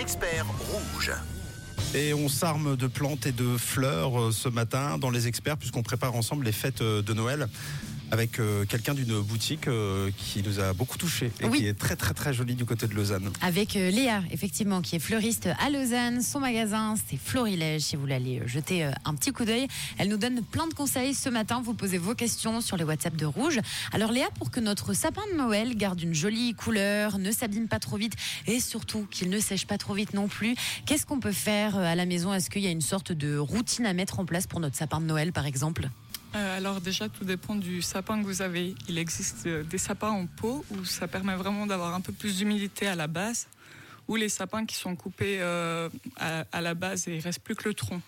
experts rouges. Et on s'arme de plantes et de fleurs euh, ce matin dans les experts puisqu'on prépare ensemble les fêtes euh, de Noël avec euh, quelqu'un d'une boutique euh, qui nous a beaucoup touché et Oui. qui est très très très jolie du côté de Lausanne. Avec euh, Léa, effectivement, qui est fleuriste à Lausanne. Son magasin, c'est Florilège, si vous voulez aller jeter un petit coup d'œil. Elle nous donne plein de conseils ce matin. Vous posez vos questions sur les WhatsApp de Rouge. Alors Léa, pour que notre sapin de Noël garde une jolie couleur, ne s'abîme pas trop vite et surtout qu'il ne sèche pas trop vite non plus, qu'est-ce qu'on peut faire à la maison? Est-ce qu'il y a une sorte de routine à mettre en place pour notre sapin de Noël, par exemple? Euh, alors déjà, tout dépend du sapin que vous avez. Il existe euh, des sapins en pot où ça permet vraiment d'avoir un peu plus d'humidité à la base, ou les sapins qui sont coupés euh, à, à la base et il reste plus que le tronc.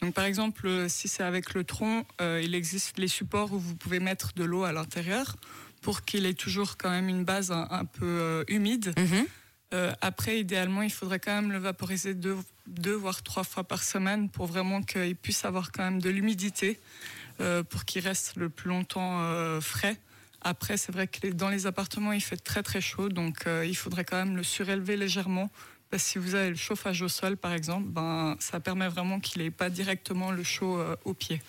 Donc par exemple, si c'est avec le tronc, euh, il existe les supports où vous pouvez mettre de l'eau à l'intérieur pour qu'il ait toujours quand même une base un, un peu humide. Mhm. Euh, après, idéalement, il faudrait quand même le vaporiser deux, deux voire trois fois par semaine pour vraiment qu'il puisse avoir quand même de l'humidité pour qu'il reste le plus longtemps euh, frais. Après, c'est vrai que dans les appartements, il fait très très chaud, donc euh, il faudrait quand même le surélever légèrement. Parce que si vous avez le chauffage au sol, par exemple, ben, ça permet vraiment qu'il n'ait pas directement le chaud euh, au pied.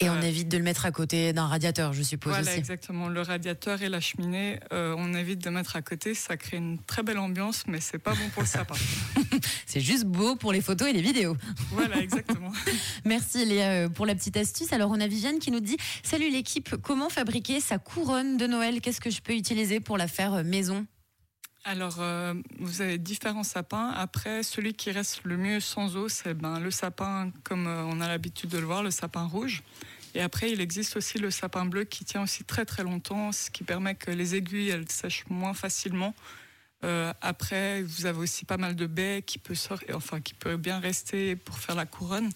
Et on évite de le mettre à côté d'un radiateur, je suppose Voilà, aussi. exactement. Le radiateur et la cheminée, euh, on évite de mettre à côté. Ça crée une très belle ambiance, mais c'est pas bon pour le sapin. C'est juste beau pour les photos et les vidéos. voilà, exactement. Merci Léa euh, pour la petite astuce. Alors on a Viviane qui nous dit Salut l'équipe, comment fabriquer sa couronne de Noël? Qu'est-ce que je peux utiliser pour la faire euh, maison? Alors, euh, vous avez différents sapins. Après, celui qui reste le mieux sans eau, c'est ben, le sapin, comme euh, on a l'habitude de le voir, le sapin rouge. Et après, il existe aussi le sapin bleu qui tient aussi très très longtemps, ce qui permet que les aiguilles elles sèchent moins facilement. Euh, après, vous avez aussi pas mal de baies qui peut sortir, enfin qui peut bien rester pour faire la couronne.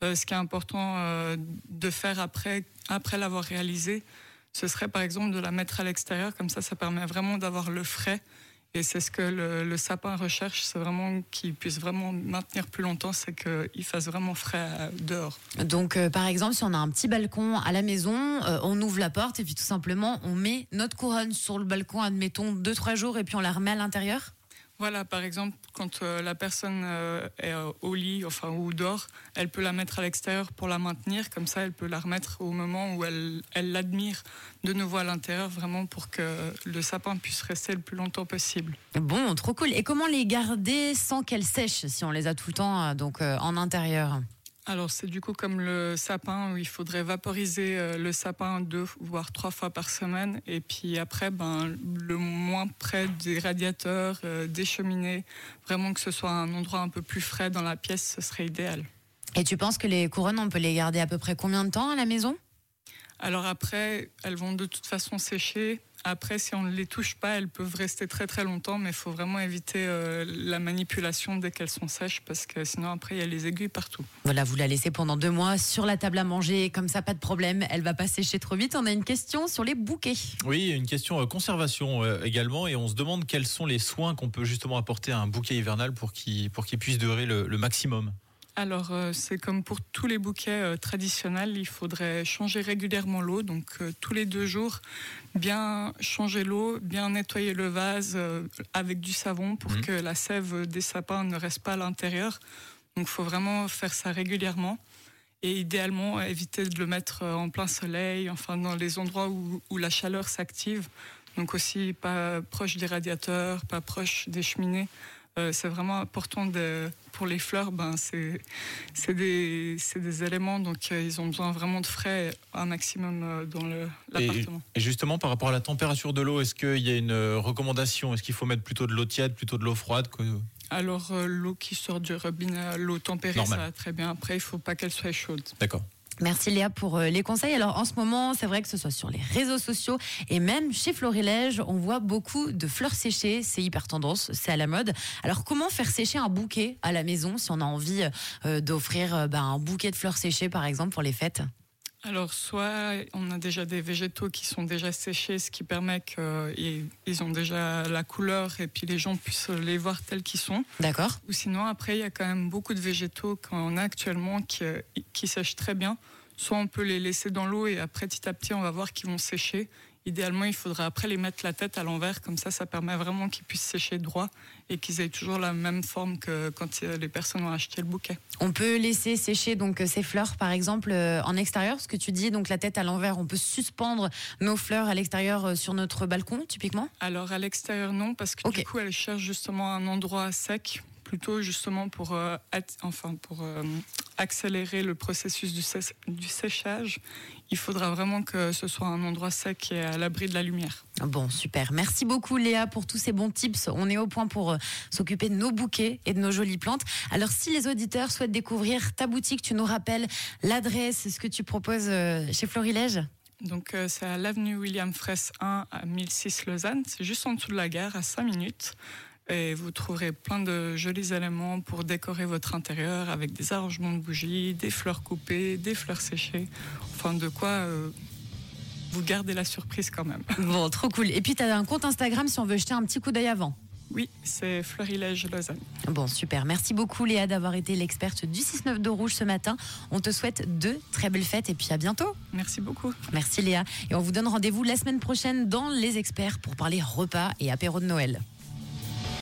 Ce qui est important de faire après, après l'avoir réalisé, ce serait par exemple de la mettre à l'extérieur, comme ça, ça permet vraiment d'avoir le frais. Et c'est ce que le, sapin recherche, c'est vraiment qu'il puisse vraiment maintenir plus longtemps, c'est qu'il fasse vraiment frais dehors. Donc euh, par exemple, si on a un petit balcon à la maison, euh, on ouvre la porte et puis tout simplement on met notre couronne sur le balcon, admettons 2-3 jours et puis on la remet à l'intérieur Voilà, par exemple, quand euh, la personne euh, est euh, au lit, enfin ou dort, elle peut la mettre à l'extérieur pour la maintenir, comme ça elle peut la remettre au moment où elle l'admire de nouveau à l'intérieur, vraiment pour que le sapin puisse rester le plus longtemps possible. Bon, trop cool. Et comment les garder sans qu'elles sèchent si on les a tout le temps donc en intérieur? Alors c'est du coup comme le sapin où il faudrait vaporiser euh, le sapin deux voire trois fois par semaine et puis après ben le moins près des radiateurs, euh, des cheminées, vraiment que ce soit un endroit un peu plus frais dans la pièce, ce serait idéal. Et tu penses que les couronnes, on peut les garder à peu près combien de temps à la maison? Alors après, elles vont de toute façon sécher. Après, si on ne les touche pas, elles peuvent rester très très longtemps, mais il faut vraiment éviter euh, la manipulation dès qu'elles sont sèches, parce que sinon après, il y a les aiguilles partout. Voilà, vous la laissez pendant deux mois sur la table à manger, comme ça, pas de problème. Elle va pas sécher trop vite. On a une question sur les bouquets. Oui, une question euh, conservation euh, également, et on se demande quels sont les soins qu'on peut justement apporter à un bouquet hivernal pour qu'il pour qu'il puisse durer le, le maximum. Alors, euh, c'est comme pour tous les bouquets euh, traditionnels, il faudrait changer régulièrement l'eau. Donc, euh, tous les deux jours, bien changer l'eau, bien nettoyer le vase avec du savon pour Mhm. que la sève des sapins ne reste pas à l'intérieur. Donc, il faut vraiment faire ça régulièrement. Et idéalement, éviter de le mettre en plein soleil, enfin dans les endroits où, où la chaleur s'active. Donc aussi pas proche des radiateurs, pas proche des cheminées. Euh, c'est vraiment important de, pour les fleurs. Ben c'est c'est des c'est des éléments donc euh, ils ont besoin vraiment de frais un maximum euh, dans Et, l'appartement. et justement, par rapport à la température de l'eau, est-ce qu'il y a une recommandation? Est-ce qu'il faut mettre plutôt de l'eau tiède, plutôt de l'eau froide que- Alors l'eau qui sort du robinet, l'eau tempérée, Normal. ça va très bien. Après il faut pas qu'elle soit chaude. D'accord. Merci Léa pour euh, les conseils. Alors en ce moment, c'est vrai que ce soit sur les réseaux sociaux et même chez Florilège, on voit beaucoup de fleurs séchées. C'est hyper tendance, c'est à la mode. Alors comment faire sécher un bouquet à la maison si on a envie euh, d'offrir euh, ben, un bouquet de fleurs séchées par exemple pour les fêtes? Alors, soit on a déjà des végétaux qui sont déjà séchés, ce qui permet qu'ils ils ont déjà la couleur et puis les gens puissent les voir tels qu'ils sont. D'accord Ou sinon, après, il y a quand même beaucoup de végétaux qu'on a actuellement qui, qui sèchent très bien. Soit on peut les laisser dans l'eau et après, petit à petit, on va voir qu'ils vont sécher. Idéalement, il faudra après les mettre la tête à l'envers, comme ça, ça permet vraiment qu'ils puissent sécher droit et qu'ils aient toujours la même forme que quand les personnes ont acheté le bouquet. On peut laisser sécher donc ces fleurs, par exemple, euh, en extérieur, ce que tu dis, donc la tête à l'envers. On peut suspendre nos fleurs à l'extérieur euh, sur notre balcon, typiquement? Alors à l'extérieur, non, parce que du coup, elles cherchent justement un endroit sec plutôt justement pour, euh, enfin pour euh, accélérer le processus du, du, séchage. Il faudra vraiment que ce soit un endroit sec et à l'abri de la lumière. Bon, super. Merci beaucoup Léa pour tous ces bons tips. On est au point pour euh, s'occuper de nos bouquets et de nos jolies plantes. Alors si les auditeurs souhaitent découvrir ta boutique, tu nous rappelles l'adresse, ce que tu proposes chez Florilège? Donc c'est à l'avenue William Fraisse 1 à 1006 Lausanne, c'est juste en dessous de la gare à 5 minutes. Et vous trouverez plein de jolis éléments pour décorer votre intérieur avec des arrangements de bougies, des fleurs coupées, des fleurs séchées. Enfin, de quoi euh, vous garder la surprise quand même. Bon, trop cool. Et puis, tu as un compte Instagram si on veut jeter un petit coup d'œil avant. Oui, c'est Fleurilège Lausanne. Bon, super. Merci beaucoup Léa d'avoir été l'experte du 6-9 de Rouge ce matin. On te souhaite deux très belles fêtes et puis à bientôt. Merci beaucoup. Merci Léa. Et on vous donne rendez-vous la semaine prochaine dans Les Experts pour parler repas et apéro de Noël.